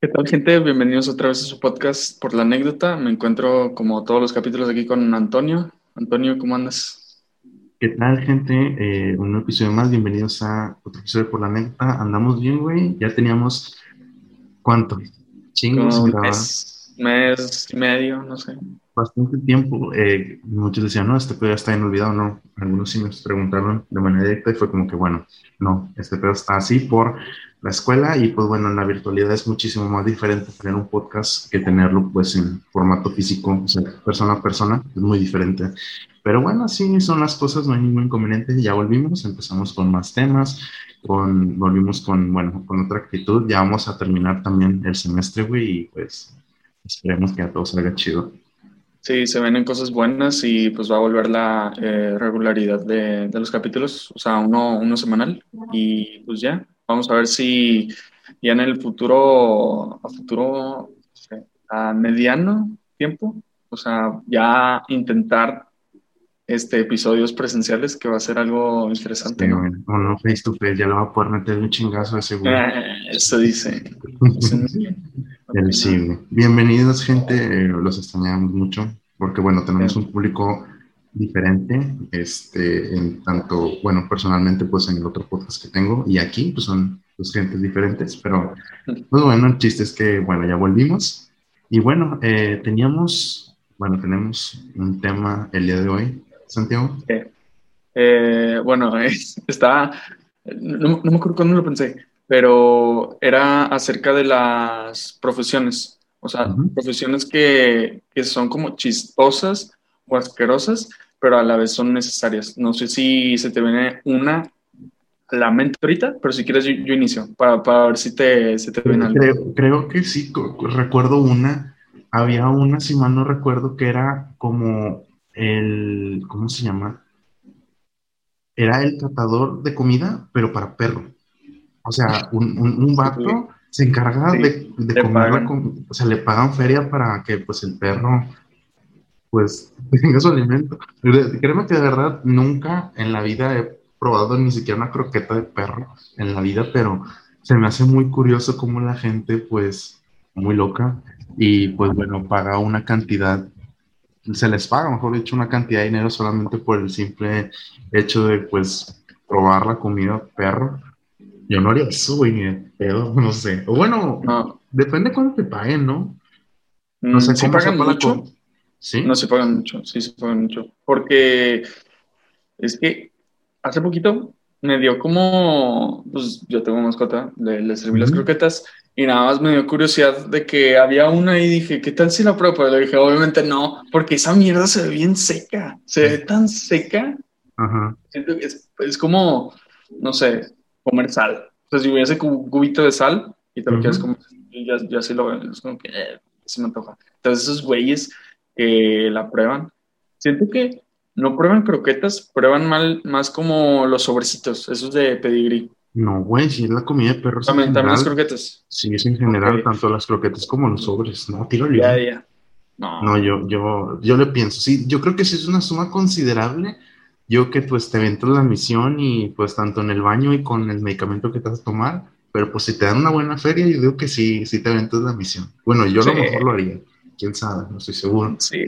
¿Qué tal, gente? Bienvenidos otra vez a su podcast por la anécdota. Me encuentro, como todos los capítulos, aquí con Antonio. Antonio, ¿cómo andas? ¿Qué tal, gente? Eh, un episodio más. Bienvenidos a otro episodio por la anécdota. Andamos bien, güey. Ya teníamos. ¿Cuánto? Chingos, un mes, y medio, no sé. Bastante tiempo. Eh, muchos decían, no, este pedo está olvidado, no. Algunos sí me preguntaron de manera directa y fue como que, bueno, no, este pedo está así por la escuela y pues bueno, en la virtualidad es muchísimo más diferente tener un podcast que tenerlo pues en formato físico, o sea, persona a persona, es muy diferente. Pero bueno, así son las cosas, no hay ningún inconveniente, ya volvimos, empezamos con más temas, con, volvimos con, bueno, con otra actitud, ya vamos a terminar también el semestre, güey, y pues esperemos que a todo salga chido. Sí, se ven en cosas buenas y pues va a volver la eh, regularidad de, de, los capítulos, o sea, uno, uno semanal y pues ya, Vamos a ver si ya en el futuro, a futuro, a mediano tiempo, o sea, ya intentar este episodios presenciales que va a ser algo interesante. ¿no? no, face to face, ya lo va a poder meter un chingazo de seguro. Eh, eso dice. El sí. Bienvenidos, gente, los extrañamos mucho, porque bueno, tenemos un público diferente, este, en tanto, bueno, personalmente, pues en el otro podcast que tengo y aquí, pues son dos gentes diferentes, pero, pues bueno, el chiste es que, bueno, ya volvimos. Y bueno, eh, teníamos, bueno, tenemos un tema el día de hoy, Santiago. Eh, bueno, está, no, no me acuerdo cuándo lo pensé, pero era acerca de las profesiones, o sea, profesiones que, que son como chistosas o asquerosas, pero a la vez son necesarias. No sé si se te viene una a la mente ahorita, pero si quieres yo, inicio para, para, ver si te, se te viene algo. Creo, creo, que sí, recuerdo una, había una, si mal no recuerdo, que era como el, ¿cómo se llama? Era el tratador de comida, pero para perro. O sea, un, un, vato se encarga de, de comer, o sea, le pagan feria para que pues el perro pues tenga su alimento. Créeme que de verdad nunca en la vida he probado ni siquiera una croqueta de perro en la vida, pero se me hace muy curioso cómo la gente, pues, muy loca y pues bueno, paga una cantidad, se les paga, mejor dicho, una cantidad de dinero solamente por el simple hecho de, pues, probar la comida perro. Yo no haría eso, güey, ni de pedo, no sé. O bueno, depende cuánto te paguen, ¿no? No sé, si pagan mucho? No se pagan mucho, sí se pagan mucho. Porque es que hace poquito me dio como, pues yo tengo mascota, le, le serví las croquetas y nada más me dio curiosidad de que había una y dije, ¿qué tal si la pruebo? Pero le dije, obviamente no, porque esa mierda se ve bien seca, se ve tan seca. Ajá. Que es, como, no sé, comer sal. O sea, si hubiese un cubito de sal y te lo quieres comer, ya, ya sí lo es como que eh, se me antoja. Entonces esos güeyes que la prueban. Siento que no prueban croquetas, prueban mal, más como los sobrecitos, esos de pedigrí. No, güey, si es la comida de perros. También, también las croquetas. Sí, es en general, tanto las croquetas como los sobres. No, tiro ya, ya. No. no, yo, yo, yo le pienso, sí, yo creo que sí es una suma considerable. Yo que pues te vento la misión y pues tanto en el baño y con el medicamento que te vas a tomar, pero pues si te dan una buena feria, yo digo que sí, sí te ventas la misión. Bueno, yo a lo mejor lo haría quién sabe, no estoy seguro. Sí.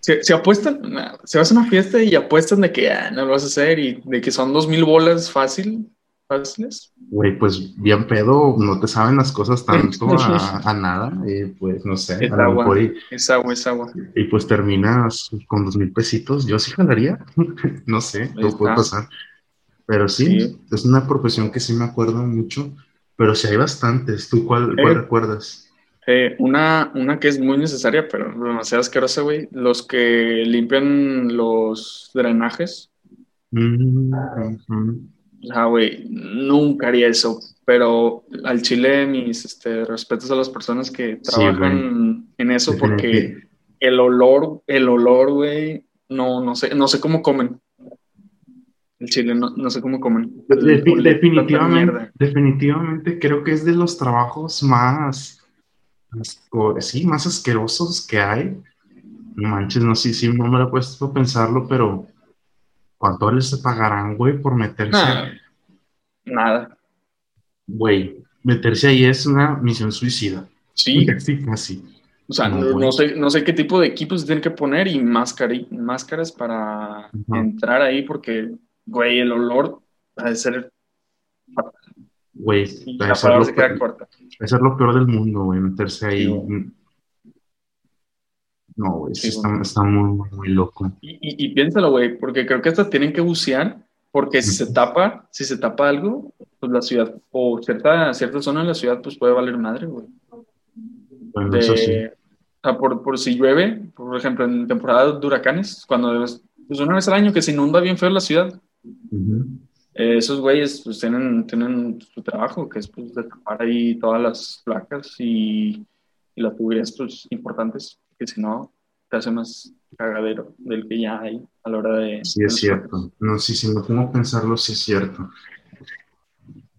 Se, apuestan, se vas a una fiesta y apuestan de que ah, no lo vas a hacer y de que son dos mil bolas fácil, fáciles. Güey, pues bien pedo, no te saben las cosas tanto a, nada, pues no sé. Es agua, es agua, es agua. Y pues terminas con dos mil pesitos, yo sí jalaría, no sé, lo puede pasar. Pero sí, es una profesión que sí me acuerdo mucho, pero sí hay bastantes. ¿Tú cuál, cuál eh, recuerdas? Eh, una, una que es muy necesaria, pero demasiado asquerosa, güey. Los que limpian los drenajes. Mm güey, nunca haría eso. Pero al chile, mis este, respetos a las personas que trabajan en eso, porque el olor, el olor, güey, no, no sé, no sé cómo comen. El chile, no, no sé cómo comen. definitivamente, definitivamente creo que es de los trabajos más sí, más asquerosos que hay. No manches, no sé si no me lo he puesto a pensarlo, pero ¿cuánto les pagarán, güey, por meterse? Nada. Güey, meterse ahí es una misión suicida. Sí. Sí, casi. O sea, no, sé, no sé qué tipo de equipos se tienen que poner y máscaras para entrar ahí porque, güey, el olor va a ser Güey, va a ser, lo peor, ser lo peor del mundo, güey, meterse ahí. No, güey, sí, está, muy, muy, loco. Y, y, piénsalo, güey, porque creo que hasta tienen que bucear, porque si se tapa, si se tapa algo, pues la ciudad, o cierta, cierta zona de la ciudad, pues puede valer madre, güey. Bueno, eso sí. O sea, por, por si llueve, por ejemplo, en temporada de huracanes, cuando es pues una vez al año que se inunda bien feo la ciudad, eh, esos güeyes pues tienen, tienen su trabajo, que es pues de tapar ahí todas las placas y, y las tuberías pues importantes, que si no te hace más cagadero del que ya hay a la hora de... Sí, es cierto. No, sí, si me pongo a pensarlo, sí es cierto.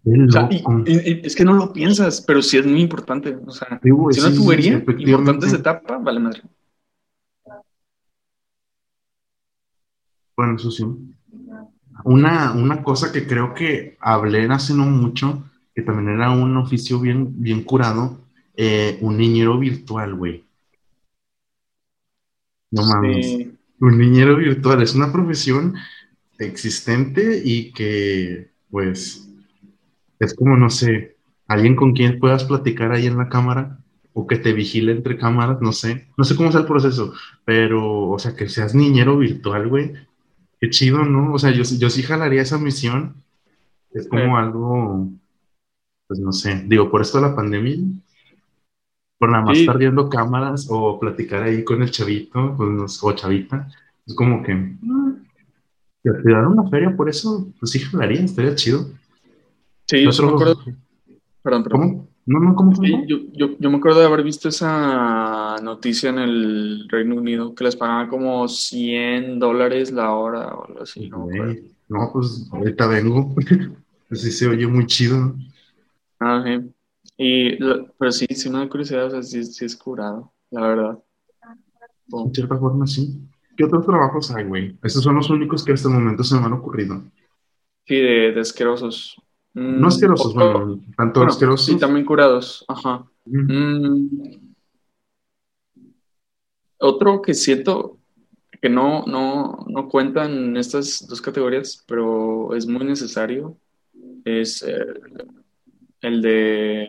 es que no lo piensas, pero sí es muy importante. O sea, si una tubería importante se tapa, vale madre. Bueno, eso sí. Una, una cosa que creo que hablé hace no mucho, que también era un oficio bien, bien curado, eh, un niñero virtual, güey. No mames. Un niñero virtual es una profesión existente y que, pues, es como, no sé, alguien con quien puedas platicar ahí en la cámara o que te vigile entre cámaras, no sé. No sé cómo es el proceso, pero, o sea, que seas niñero virtual, güey, Qué chido, ¿no? O sea, yo, yo sí jalaría esa misión. Es como algo, pues no sé, digo, por esto de la pandemia, por nada más estar viendo cámaras o platicar ahí con el chavito o chavita, es como que, si te dan una feria por eso, pues sí jalaría, estaría chido. Sí, yo me acuerdo. Perdón, perdón. ¿Cómo? No, no, ¿cómo sí, yo, yo, yo, me acuerdo de haber visto esa noticia en el Reino Unido que les pagaban como 100 dólares la hora o algo así. No, no pues ahorita vengo. Así se oye muy chido. Ah, sí. Y, pero sí, sí me da curiosidad, o sea, sí, sí es curado, la verdad. En cierta forma, sí. ¿Qué otros trabajos hay, güey? Estos son los únicos que hasta el momento se me han ocurrido. Sí, de, de asquerosos. No asquerosos, bueno, tanto asquerosos. Sí, también curados, ajá. Mm. Otro que siento que no, no, no cuentan en estas dos categorías, pero es muy necesario, es eh, el de,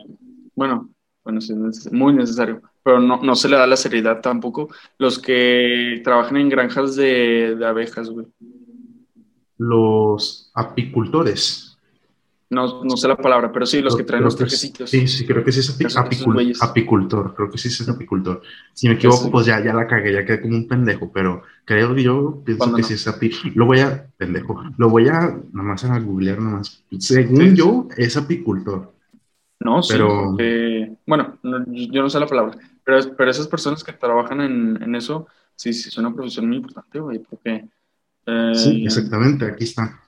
bueno, bueno, es muy necesario, pero no, no, se le da la seriedad tampoco, los que trabajan en granjas de, de abejas, güey. Los apicultores. No, no sé la palabra, pero sí, los que traen los trajecitos. Sí, sí, creo que sí es apicultor. Creo que sí es apicultor. Si me equivoco, pues ya, ya la cagué, ya quedé como un pendejo, pero creo que yo pienso que sí es apicultor. Lo voy a, pendejo, lo voy a, nomás a googlear, nomás. Según yo, es apicultor. No, sí, pero... bueno, yo no sé la palabra, pero, pero esas personas que trabajan en, en eso, sí, sí, es una profesión muy importante, güey, porque... Eh, sí, exactamente, aquí está.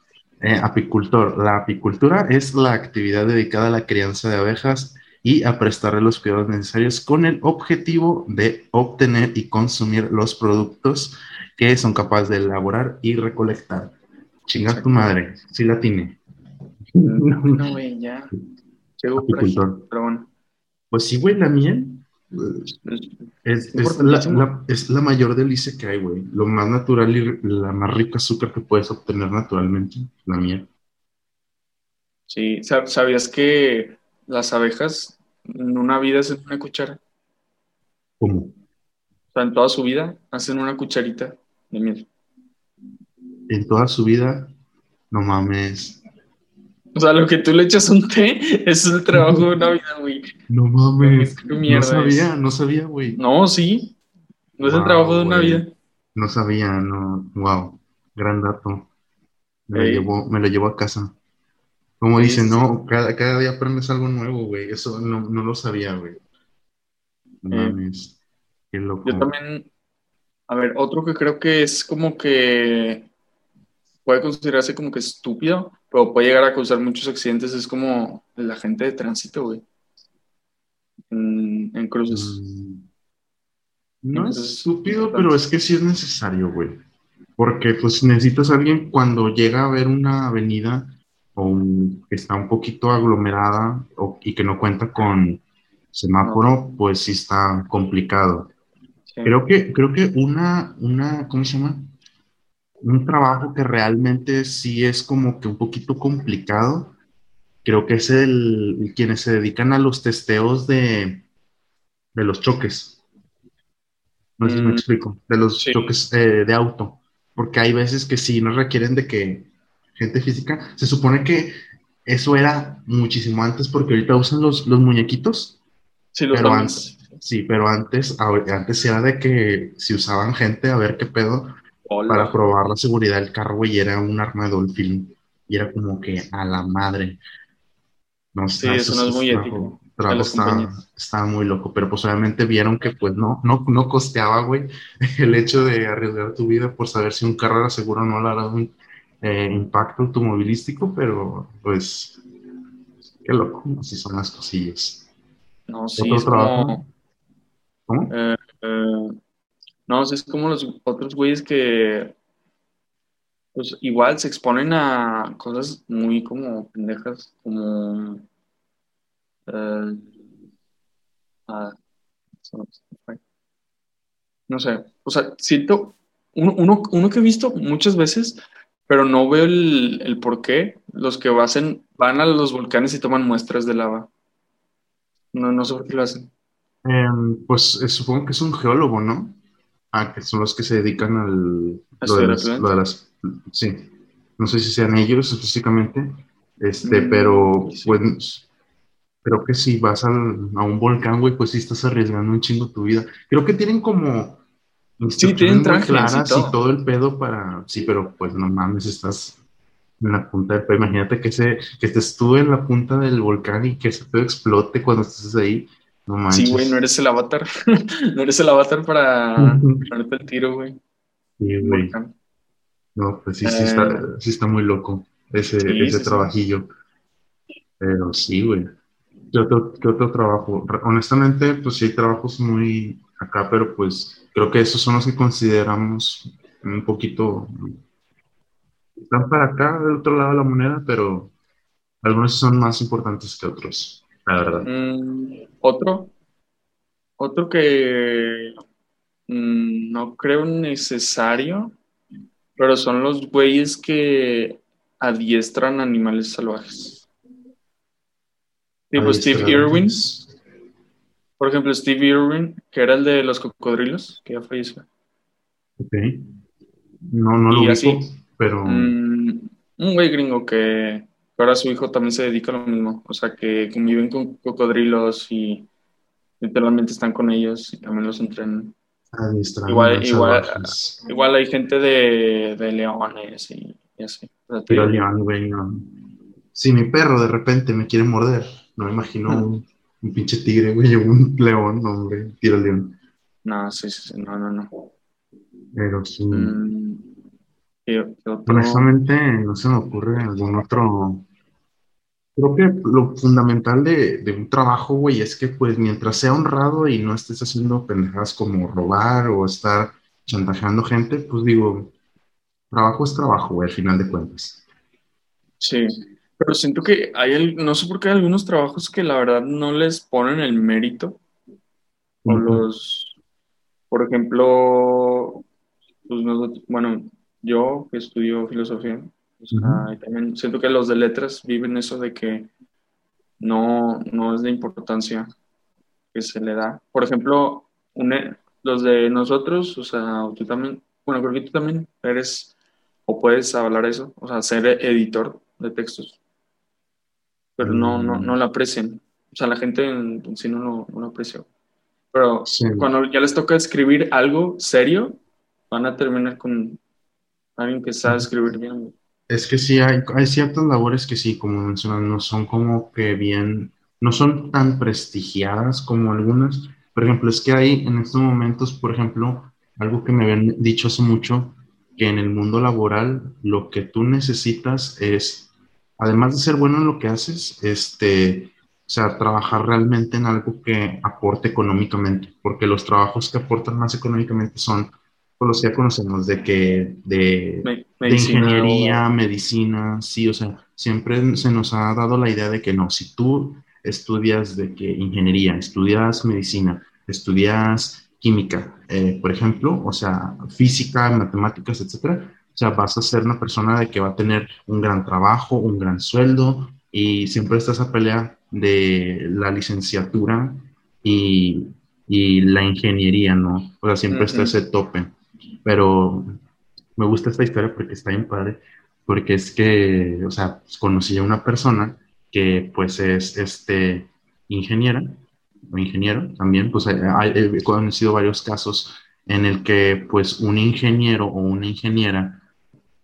Eh, apicultor. La apicultura es la actividad dedicada a la crianza de abejas y a prestarle los cuidados necesarios con el objetivo de obtener y consumir los productos que son capaces de elaborar y recolectar. Chinga tu madre, sí la tiene. No, güey, ya. Apicultor. Pero bueno. Pues sí, güey, la miel es, la, mayor delicia que hay, güey. Lo más natural y la más rica azúcar que puedes obtener naturalmente, la miel. Sí, ¿sabías que las abejas en una vida hacen una cuchara? ¿Cómo? O sea, en toda su vida hacen una cucharita de miel. En toda su vida, no mames. O sea, lo que tú le echas un té es el trabajo de una vida, güey. No mames. no sabía, no sabía, güey. No, sí. No es el trabajo de una vida. No sabía, no. Wow. Gran dato. Me, lo, llevo, me lo llevo a casa. Como dicen, no, cada, cada, día aprendes algo nuevo, güey. Eso no, no, lo sabía, güey. No mames. Qué loco. Yo también. A ver, otro que creo que es como que puede considerarse como que estúpido, pero puede llegar a causar muchos accidentes, es como la gente de tránsito, güey. En, cruces. Mm. No es estúpido, pero es que sí es necesario, güey. Porque pues necesitas a alguien cuando llega a ver una avenida o que está un poquito aglomerada y que no cuenta con semáforo, pues sí está complicado. Creo que, creo que una, una, ¿cómo se llama? Un trabajo que realmente sí es como que un poquito complicado, creo que es el, quienes se dedican a los testeos de, de los choques. No sé si me mm, explico, de los choques eh, de auto, porque hay veces que sí nos requieren de que gente física, se supone que eso era muchísimo antes porque ahorita usan los, los muñequitos. Sí, los pero antes, Sí, pero antes, antes era de que si usaban gente a ver qué pedo para probar la seguridad del carro, y era un arma de dolphin. Y era como que a la madre. No sé, sí, eso no es muy ético. estaba, muy loco, pero pues obviamente vieron que pues no, no, no costeaba, güey, el hecho de arriesgar tu vida por saber si un carro era seguro o no le hará un eh, impacto automovilístico, pero pues qué loco, así son las cosillas. No, sí, es como, ¿Cómo? Eh, eh, no, es como los otros güeyes que pues igual se exponen a cosas muy como pendejas, como eh, no sé, o sea, siento uno, uno, que he visto muchas veces, pero no veo el, el por qué, los que hacen, van a los volcanes y toman muestras de lava. No, no sé por qué lo hacen. Em, pues eh, supongo que es un geólogo, ¿no? Ah, que son los que se dedican al... Lo de, las, sí, no sé si sean ellos específicamente, este, mm, pero pues creo que si vas a un volcán, güey, pues sí estás arriesgando un chingo tu vida. Creo que tienen como sí, tienen claras y todo. el pedo para, sí, pero pues no mames, estás en la punta del pedo. Imagínate que, se, que estés tú en la punta del volcán y que ese pedo explote cuando estés ahí. No Sí, güey, no eres el avatar. no eres el avatar para ponerte el tiro, güey. Sí, güey. No, pues sí, sí, está, eh, sí está muy loco ese, ese trabajillo. Pero sí, güey. ¿Qué otro, ¿Qué otro trabajo? Honestamente, pues sí hay trabajos muy acá, pero pues creo que esos son los que consideramos un poquito... Están para acá, del otro lado de la moneda, pero algunos son más importantes que otros la verdad. Mm, otro, otro que mm, no creo necesario, pero son los güeyes que adiestran animales salvajes. Tipo Steve Irwin. Por ejemplo, Steve Irwin, que era el de los cocodrilos, que ya falleció. Ok. No, no lo vi, pero. Mm, un güey gringo que ahora su hijo también se dedica a lo mismo, o sea, que conviven con cocodrilos y literalmente están con ellos y también los entrenan. igual, igual, igual, hay gente de, de leones y, así. Pero león, güey, no. Si mi perro de repente me quiere morder, no me imagino un, pinche tigre, güey, un león, no, hombre, tiro león. No, sí, sí, no, no, no. Pero sí. Mm, Honestamente, no se me ocurre algún otro. Creo que lo fundamental de, un trabajo, güey, es que, pues, mientras sea honrado y no estés haciendo pendejadas como robar o estar chantajeando gente, pues digo, trabajo es trabajo, güey, al final de cuentas. Sí, pero siento que hay, no sé por qué hay algunos trabajos que la verdad no les ponen el mérito. O los, por ejemplo, pues nosotros, bueno, yo que estudio filosofía, también siento que los de letras viven eso de que no, no es de importancia que se le da. Por ejemplo, los de nosotros, o sea, tú también, bueno, creo que tú también eres o puedes hablar eso, o sea, ser editor de textos, pero no, no, no lo aprecian. O sea, la gente en, sí no lo, no aprecia. Pero cuando ya les toca escribir algo serio, van a terminar con alguien que sabe escribir bien. Es que sí, hay, hay ciertas labores que sí, como mencionan, no son como que bien, no son tan prestigiadas como algunas. Por ejemplo, es que hay en estos momentos, por ejemplo, algo que me habían dicho hace mucho, que en el mundo laboral lo que tú necesitas es, además de ser bueno en lo que haces, este, o sea, trabajar realmente en algo que aporte económicamente, porque los trabajos que aportan más económicamente son los que ya conocemos, de que de, ingeniería, medicina, sí, o sea, siempre se nos ha dado la idea de que no, si tú estudias de que ingeniería, estudias medicina, estudias química, eh, por ejemplo, o sea, física, matemáticas, etcétera, o sea, vas a ser una persona de que va a tener un gran trabajo, un gran sueldo, y siempre está esa pelea de la licenciatura y, y la ingeniería, ¿no? O sea, siempre está ese tope. Pero me gusta esta historia porque está bien padre, porque es que, o sea, pues, conocí a una persona que pues es este ingeniera o ingeniero también, pues he conocido varios casos en el que pues un ingeniero o una ingeniera,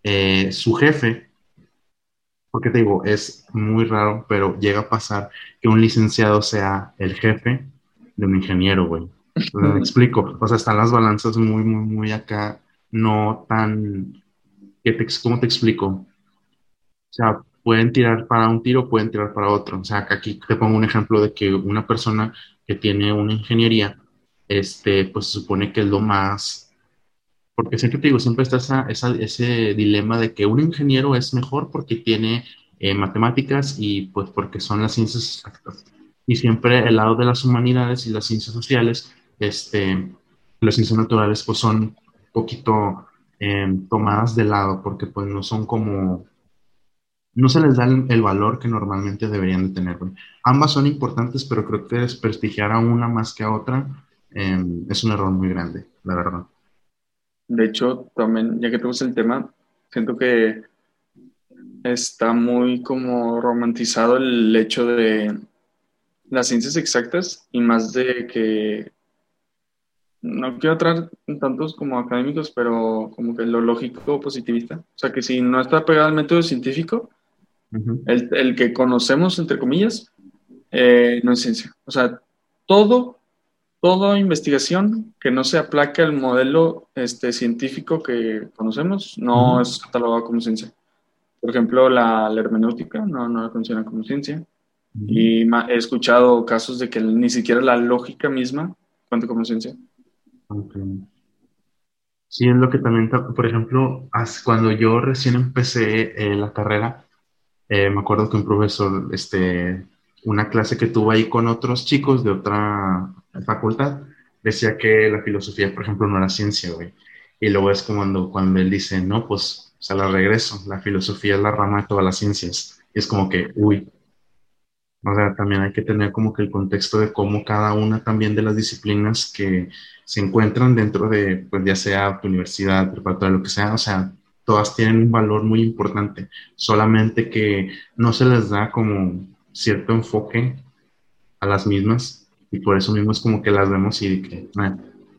eh, su jefe, porque te digo, es muy raro, pero llega a pasar que un licenciado sea el jefe de un ingeniero, güey. Explico, o sea, están las balanzas muy, muy, muy acá, no tan, ¿cómo te explico? O sea, pueden tirar para un tiro, pueden tirar para otro. O sea, aquí te pongo un ejemplo de que una persona que tiene una ingeniería, este, pues se supone que es lo más, porque siempre te digo, siempre está esa, ese dilema de que un ingeniero es mejor porque tiene eh, matemáticas y pues porque son las ciencias exactas. Y siempre el lado de las humanidades y las ciencias sociales, este, las ciencias naturales, pues son un poquito eh, tomadas de lado porque pues no son como no se les da el, valor que normalmente deberían de tener. Ambas son importantes, pero creo que desprestigiar a una más que a otra em, es un error muy grande, la verdad. De hecho, también, ya que tenemos el tema, siento que está muy como romantizado el hecho de las ciencias exactas y más de que no quiero entrar en tantos como académicos, pero como que lo lógico positivista. O sea, que si no está pegado al método científico, el, que conocemos, entre comillas, eh, no es ciencia. O sea, todo, toda investigación que no se aplaque al modelo este, científico que conocemos no es catalogado como ciencia. Por ejemplo, la, hermenéutica no, no funciona como ciencia. Y he escuchado casos de que ni siquiera la lógica misma cuenta como ciencia. Sí, es lo que también, por ejemplo, cuando yo recién empecé eh, la carrera, eh, me acuerdo que un profesor, este, una clase que tuvo ahí con otros chicos de otra facultad, decía que la filosofía, por ejemplo, no era ciencia, güey. Y luego es cuando, cuando él dice, no, pues, o sea, la regreso, la filosofía es la rama de todas las ciencias. Y es como que, uy. O sea, también hay que tener como que el contexto de cómo cada una también de las disciplinas que se encuentran dentro de, pues ya sea tu universidad, preparatoria, lo que sea, o sea, todas tienen un valor muy importante, solamente que no se les da como cierto enfoque a las mismas y por eso mismo es como que las vemos y que, ah,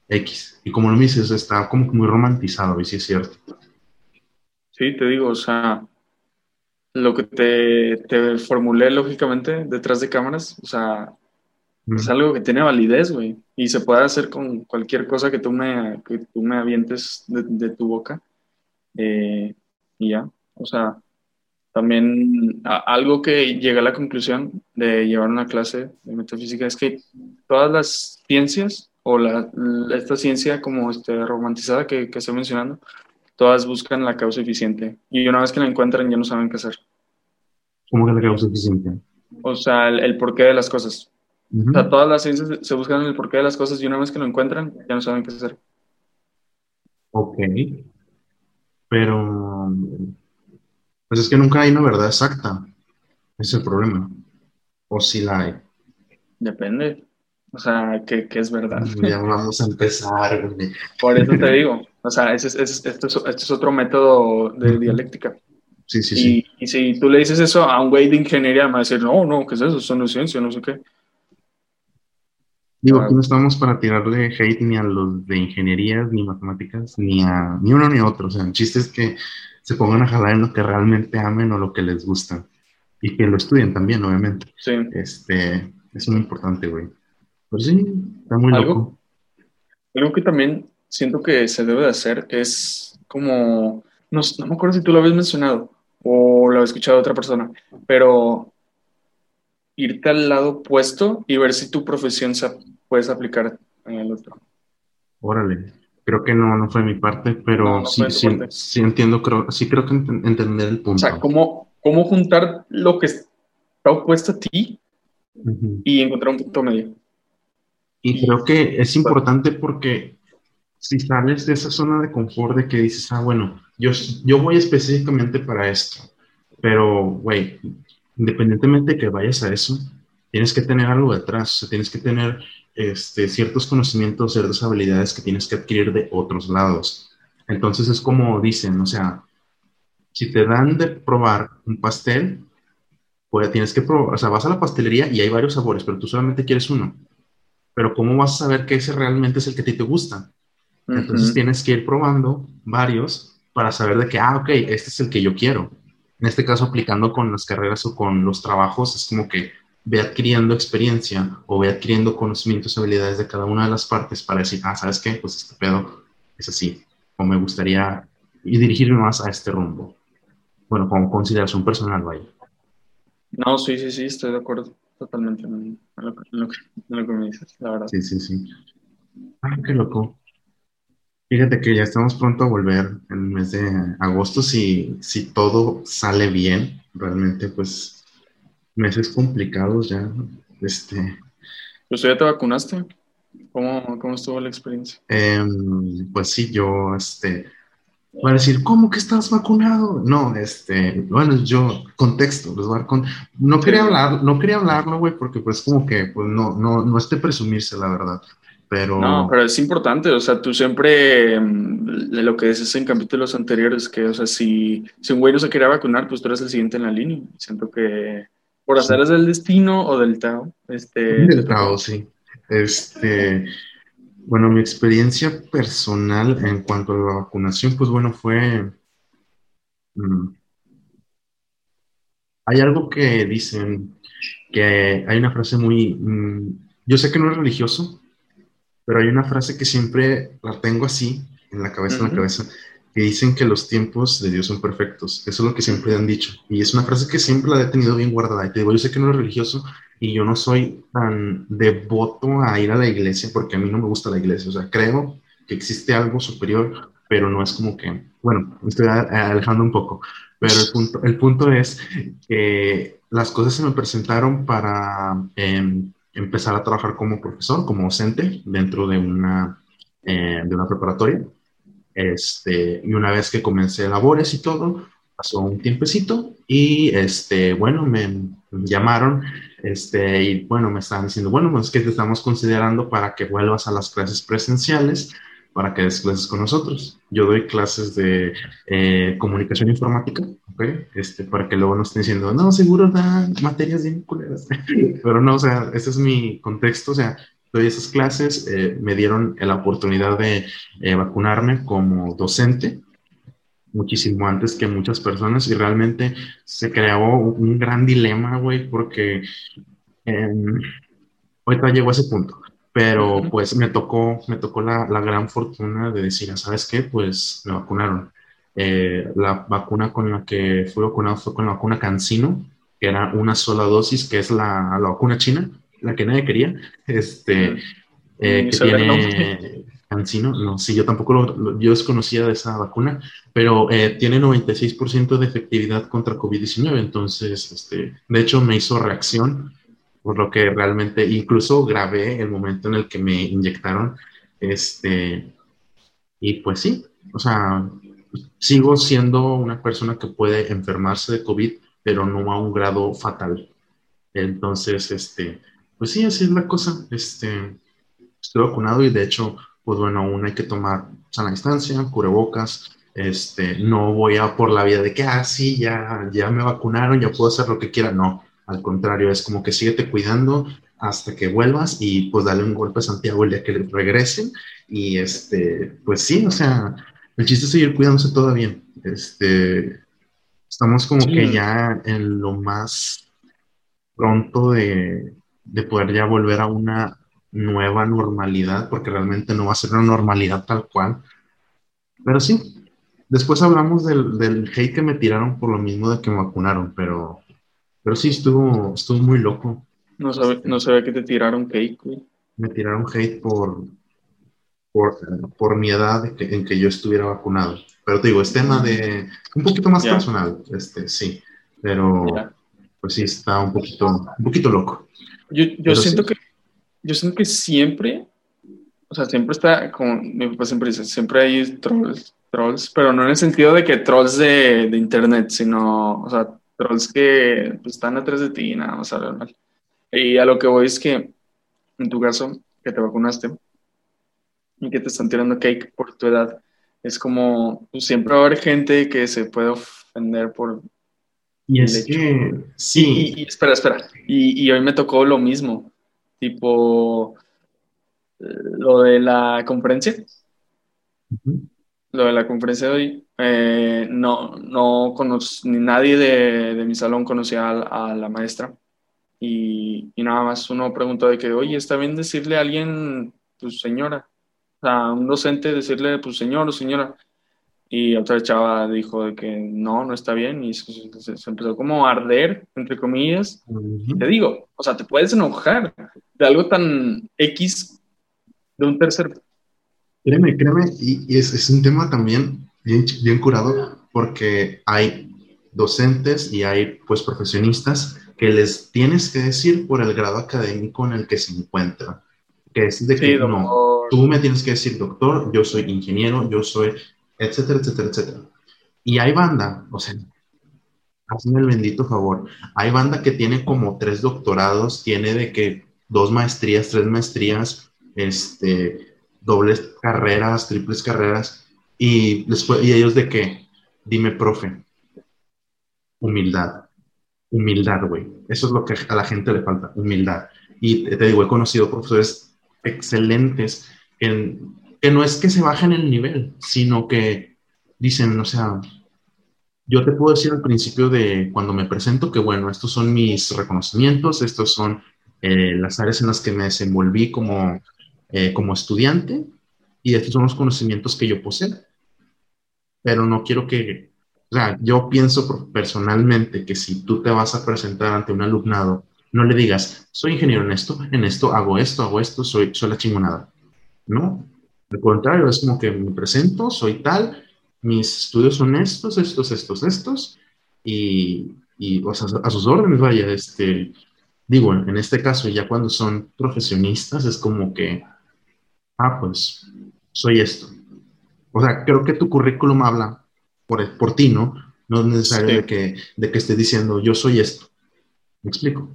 X. Y como lo dices, está como muy romantizado y sí es cierto. Sí, te digo, o sea, lo que te, te formulé lógicamente detrás de cámaras, o sea, es algo que tiene validez, güey, y se puede hacer con cualquier cosa que tú me, que tú me avientes de tu boca. Eh, y ya, o sea, también algo que llega a la conclusión de llevar una clase de metafísica es que todas las ciencias o la, esta ciencia como este, romantizada que, que, estoy mencionando, todas buscan la causa eficiente y una vez que la encuentran ya no saben qué hacer. ¿Cómo que la causa eficiente? O sea, el, porqué de las cosas. O sea, todas las ciencias se buscan el porqué de las cosas y una vez que lo encuentran ya no saben qué hacer. Ok. Pero, pues es que nunca hay una verdad exacta. Ese es el problema. O si la hay. Depende. O sea, ¿qué, es verdad? Ya vamos a empezar. Por eso te digo. O sea, este, es, es, otro método de dialéctica. Sí, sí, sí. Y si tú le dices eso a un güey de ingeniería, me va a decir, no, no, ¿qué es eso? Son no ciencia, no sé qué. Digo, aquí no estamos para tirarle hate ni a los de ingenierías, ni matemáticas, ni a ni uno ni otro. O sea, el chiste es que se pongan a jalar en lo que realmente amen o lo que les gusta. Y que lo estudien también, obviamente. Sí. Este, es muy importante, güey. Pero sí, está muy ¿Algo? loco. Algo que también siento que se debe de hacer es como, no, no me acuerdo si tú lo habías mencionado o lo habías escuchado de otra persona, pero irte al lado opuesto y ver si tu profesión se puedes aplicar en el otro. Órale. creo que no, no fue mi parte, pero sí, sí, sí, entiendo, creo, sí creo que entender el punto. O sea, ¿cómo, cómo juntar lo que está opuesto a ti y encontrar un punto medio? Y creo que es importante porque si sales de esa zona de confort de que dices, ah, bueno, yo, yo voy específicamente para esto, pero, güey, independientemente de que vayas a eso, tienes que tener algo detrás, o sea, tienes que tener este, ciertos conocimientos, ciertas habilidades que tienes que adquirir de otros lados. Entonces es como dicen, o sea, si te dan de probar un pastel, pues tienes que probar, o sea, vas a la pastelería y hay varios sabores, pero tú solamente quieres uno. Pero ¿cómo vas a saber que ese realmente es el que a ti te gusta? Entonces tienes que ir probando varios para saber de que, ah, ok, este es el que yo quiero. En este caso, aplicando con las carreras o con los trabajos, es como que ve adquiriendo experiencia o ve adquiriendo conocimientos y habilidades de cada una de las partes para decir, ah, ¿sabes qué? Pues este pedo es así, o me gustaría y dirigirme más a este rumbo. Bueno, como consideración personal, vaya. No, sí, sí, sí, estoy de acuerdo totalmente en lo, que, me dices, la verdad. Sí, sí, sí. Ah, qué loco. Fíjate que ya estamos pronto a volver en el mes de agosto. Si, si todo sale bien, realmente, pues, meses complicados ya. Este. ¿Pues ya te vacunaste? ¿Cómo, cómo estuvo la experiencia? Em, pues sí, yo, este, voy a decir, ¿cómo que estás vacunado? No, este, bueno, yo, contexto, les voy a con... No quería hablar, no quería hablarlo, güey, porque pues como que, pues no, no, no esté presumirse, la verdad. Pero... No, pero es importante, o sea, tú siempre, mm, de lo que dices en capítulos anteriores, que, o sea, si, si un güey no se quería vacunar, pues tú eres el siguiente en la línea. Siento que por hacer es del destino o del Tao. Este, del Tao, sí. Este, bueno, mi experiencia personal en cuanto a la vacunación, pues bueno, fue... Mm, hay algo que dicen, que hay una frase muy... Mm, yo sé que no es religioso, pero hay una frase que siempre la tengo así, en la cabeza, en la cabeza, que dicen que los tiempos de Dios son perfectos. Eso es lo que siempre han dicho. Y es una frase que siempre la he tenido bien guardada. Y te digo, yo sé que no es religioso y yo no soy tan devoto a ir a la iglesia porque a mí no me gusta la iglesia. O sea, creo que existe algo superior, pero no es como que, bueno, me estoy alejando un poco. Pero el punto, el punto es que las cosas se me presentaron para... Eh, empezar a trabajar como profesor, como docente dentro de una, eh, de una preparatoria. Este, y una vez que comencé labores y todo, pasó un tiempecito y este, bueno, me llamaron este, y bueno, me estaban diciendo, bueno, pues que te estamos considerando para que vuelvas a las clases presenciales para que des clases con nosotros. Yo doy clases de eh, comunicación informática, ¿okay? este, para que luego no estén diciendo, no, seguro dan materias bien culeras. Pero no, o sea, ese es mi contexto, o sea, doy esas clases, eh, me dieron la oportunidad de eh, vacunarme como docente muchísimo antes que muchas personas y realmente se creó un gran dilema, güey, porque eh, ahorita llegó a ese punto pero pues me tocó, me tocó la, la, gran fortuna de decir, ¿sabes qué? Pues me vacunaron. Eh, la vacuna con la que fui vacunado fue con la vacuna Cancino, que era una sola dosis, que es la, la vacuna china, la que nadie quería, este, eh, que tiene Cancino, no, sí, yo tampoco lo, yo desconocía de esa vacuna, pero eh, tiene 96% de efectividad contra COVID-19, entonces, este, de hecho me hizo reacción por lo que realmente incluso grabé el momento en el que me inyectaron, este, y pues sí, o sea, sigo siendo una persona que puede enfermarse de COVID, pero no a un grado fatal. Entonces, este, pues sí, así es la cosa. Este, estoy vacunado y de hecho, pues bueno, aún hay que tomar sana distancia, cubrebocas. Este, no voy a por la vida de que, ah, sí, ya, ya me vacunaron, ya puedo hacer lo que quiera. No, al contrario, es como que síguete cuidando hasta que vuelvas y pues dale un golpe a Santiago el día que regresen. Y este, pues sí, o sea, el chiste es seguir cuidándose todavía. Este, estamos como que ya en lo más pronto de, de poder ya volver a una nueva normalidad, porque realmente no va a ser una normalidad tal cual. Pero sí, después hablamos del, del hate que me tiraron por lo mismo de que me vacunaron, pero pero sí, estuvo, estuvo muy loco. No, sabe, no sabía que te tiraron hate, güey. Me tiraron hate por, por, por mi edad en que yo estuviera vacunado. Pero te digo, es tema de un poquito más personal, este, sí, pero pues sí está un poquito, un poquito loco. Yo, yo siento que yo siento que siempre, o sea, siempre está, como mi papá siempre dice, siempre hay trolls, trolls, pero no en el sentido de que trolls de, de internet, sino, o sea, trolls que pues, están atrás de ti y nada más hablan mal. Y a lo que voy es que, en tu caso, que te vacunaste y que te están tirando cake por tu edad, es como, pues, siempre va a haber gente que se puede ofender por... Y es que, sí. Y, espera, espera. Y, y, hoy me tocó lo mismo, tipo, lo de la conferencia. Lo de la conferencia de hoy, eh, no, no conocí, ni nadie de, de mi salón conocía a, a la maestra. Y, y, nada más uno preguntó de que, oye, ¿está bien decirle a alguien, pues señora? a un docente decirle, pues señor o señora. Y otra chava dijo de que no, no está bien. Y se, empezó como a arder, entre comillas. Te digo, o sea, te puedes enojar de algo tan X de un tercer. Créeme, créeme, y, es, es, un tema también bien, bien curado porque hay docentes y hay pues profesionistas que les tienes que decir por el grado académico en el que se encuentran. Que es de que no, tú me tienes que decir, doctor, yo soy ingeniero, yo soy, etcétera, etcétera, etcétera. Y hay banda, o sea, hazme el bendito favor, hay banda que tiene como tres doctorados, tiene de que dos maestrías, tres maestrías, este, dobles carreras, triples carreras, y, después, y ellos de que, dime, profe, humildad, humildad, güey. Eso es lo que a la gente le falta, humildad. Y te digo, he conocido profesores excelentes que no es que se bajen el nivel, sino que dicen, o sea, yo te puedo decir al principio de cuando me presento que, bueno, estos son mis reconocimientos, estos son eh, las áreas en las que me desenvolví como, eh, como estudiante y estos son los conocimientos que yo poseo. Pero no quiero que, o sea, yo pienso personalmente que si tú te vas a presentar ante un alumnado, no le digas, soy ingeniero en esto, en esto, hago esto, hago esto, soy, soy la chingonada. ¿no? Al contrario, es como que me presento, soy tal, mis estudios son estos, estos, estos, estos, y, y o sea, a sus órdenes, vaya, este, digo, en este caso, ya cuando son profesionistas, es como que, ah, pues, soy esto. O sea, creo que tu currículum habla por, por ti, ¿no? No es necesario de, que, de que esté diciendo, yo soy esto. ¿Me explico?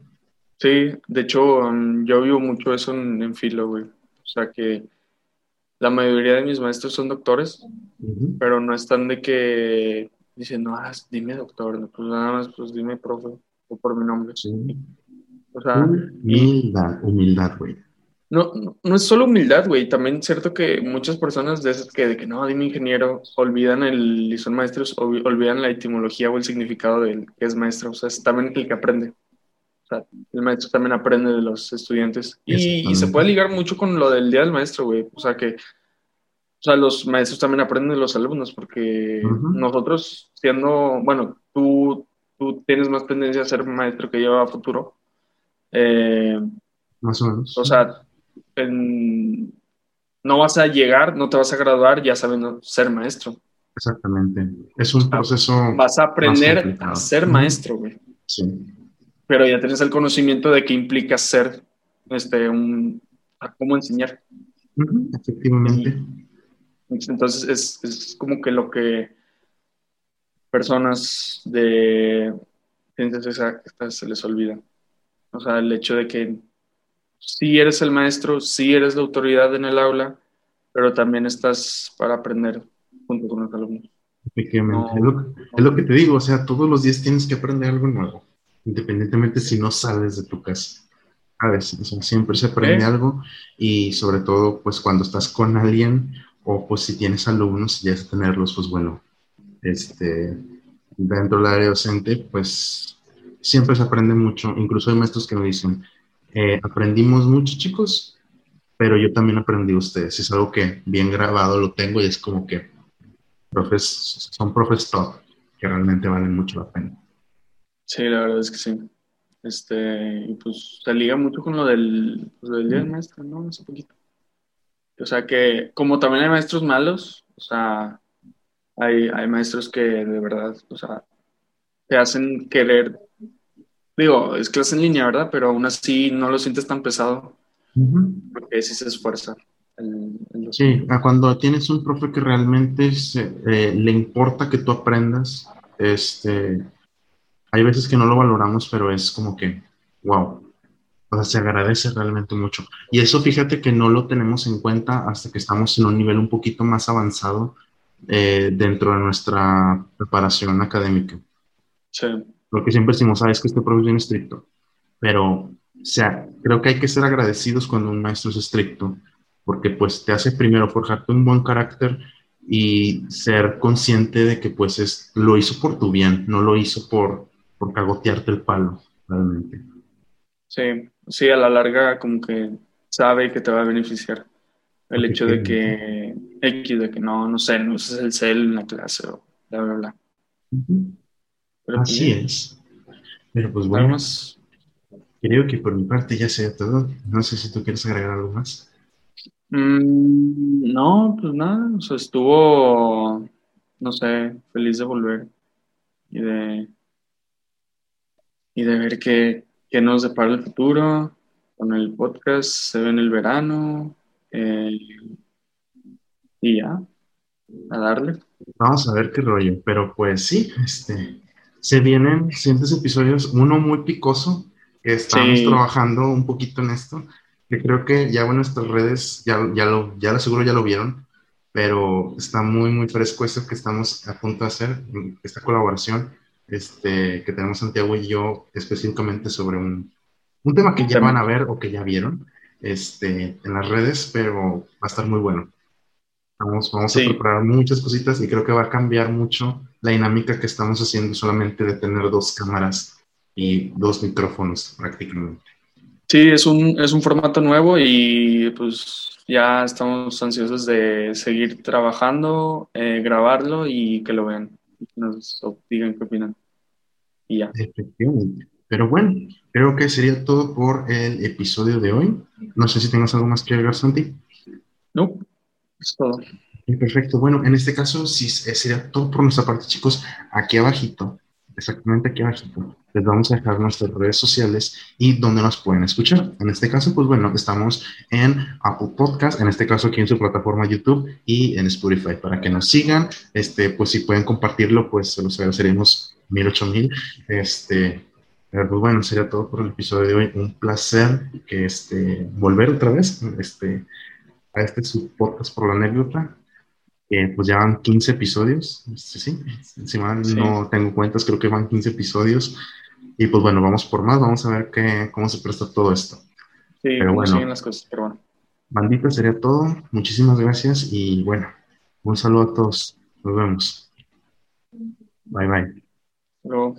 Sí, de hecho, um, yo vivo mucho eso en, en filo, güey. O sea, que la mayoría de mis maestros son doctores, pero no están de que dicen, no, ah, dime doctor, pues nada más, pues dime profe, o por mi nombre. O sea, humildad, humildad, güey. No, no, es solo humildad, güey. También es cierto que muchas personas de esas que, de que no, dime ingeniero, olvidan el, y son maestros, olvidan la etimología o el significado de que es maestro. O sea, es también el que aprende. O sea, el maestro también aprende de los estudiantes. Y, se puede ligar mucho con lo del día del maestro, güey. O sea, que o sea, los maestros también aprenden de los alumnos, porque nosotros, siendo, bueno, tú, tú tienes más tendencia a ser maestro que yo a futuro. Eh, más o menos. O sea, no vas a llegar, no te vas a graduar ya sabiendo ser maestro. Exactamente. Es un proceso. Vas a aprender a ser maestro, güey. Sí pero ya tienes el conocimiento de qué implica ser este, un, a cómo enseñar. efectivamente. entonces es, es, como que lo que personas de ciencias exactas se les olvida. O sea, el hecho de que sí eres el maestro, sí eres la autoridad en el aula, pero también estás para aprender junto con los alumnos. Efectivamente. es lo que te digo, o sea, todos los días tienes que aprender algo nuevo independientemente si no sales de tu casa. A veces, siempre se aprende algo y sobre todo, pues cuando estás con alguien o pues si tienes alumnos y ya es tenerlos, pues bueno, este, dentro del área docente, pues siempre se aprende mucho. Incluso hay maestros que me dicen, eh, aprendimos mucho chicos, pero yo también aprendí de ustedes. Es algo que bien grabado lo tengo y es como que profes, son profes top que realmente valen mucho la pena. Sí, la verdad es que sí. Este, y pues se liga mucho con lo del, pues, del Día del Maestro, ¿no? Hace poquito. O sea que como también hay maestros malos, o sea, hay, hay maestros que de verdad, o sea, te hacen querer, digo, es clase en línea, ¿verdad? Pero aún así no lo sientes tan pesado, porque sí se esfuerza. sí, cuando tienes un profe que realmente eh, le importa que tú aprendas, este, hay veces que no lo valoramos, pero es como que, wow, o sea, se agradece realmente mucho. Y eso fíjate que no lo tenemos en cuenta hasta que estamos en un nivel un poquito más avanzado eh, dentro de nuestra preparación académica. Sí. Porque siempre decimos, sabes que este profe es bien estricto, pero, o sea, creo que hay que ser agradecidos cuando un maestro es estricto, porque pues te hace primero forjarte un buen carácter y ser consciente de que pues es, lo hizo por tu bien, no lo hizo por, por cagotearte el palo, realmente. Sí, sí, a la larga como que sabe que te va a beneficiar el hecho de que X, de que no, no sé, no uses el cel en la clase o bla, bla, bla. Pues Así es. Pero pues bueno, creo que por mi parte ya sea todo. No sé si tú quieres agregar algo más. Mm, no, pues nada, o sea, estuvo, no sé, feliz de volver y de, y de ver qué, qué nos depara el futuro. Con el podcast, se ve en el verano, eh, y ya, a darle. Vamos a ver qué rollo, pero pues sí, este, se vienen siguientes episodios, uno muy picoso, que estamos trabajando un poquito en esto, que creo que ya en nuestras redes, ya, ya lo, ya lo seguro ya lo vieron, pero está muy, muy fresco eso que estamos a punto de hacer, esta colaboración este, que tenemos Santiago y yo específicamente sobre un, un tema que ya van a ver o que ya vieron este, en las redes, pero va a estar muy bueno. Vamos, vamos a preparar muchas cositas y creo que va a cambiar mucho la dinámica que estamos haciendo solamente de tener dos cámaras y dos micrófonos prácticamente. Sí, es un, es un formato nuevo y pues ya estamos ansiosos de seguir trabajando, eh, grabarlo y que lo vean, nos digan qué opinan. Y ya. Efectivamente. Pero bueno, creo que sería todo por el episodio de hoy. No sé si tengas algo más que agregar, Santi. No, es todo. Perfecto. Bueno, en este caso sí eh, sería todo por nuestra parte, chicos. Aquí abajito, exactamente aquí abajito, les vamos a dejar nuestras redes sociales y donde nos pueden escuchar. En este caso, pues bueno, estamos en Apple Podcast, en este caso aquí en su plataforma YouTube y en Spotify para que nos sigan. Este, pues si pueden compartirlo, pues se los agradeceríamos mil, ocho mil. Este, pues bueno, sería todo por el episodio de hoy. Un placer que este, volver otra vez este, a este su podcast por la anécdota. Que pues ya van 15 episodios. Este, sí, si mal no tengo cuentas, creo que van 15 episodios. Y pues bueno, vamos por más. Vamos a ver qué, cómo se presta todo esto. Sí, pero bueno, las cosas, pero bueno. Bandita, sería todo. Muchísimas gracias y bueno, un saludo a todos. Nos vemos. Bye bye. Luego.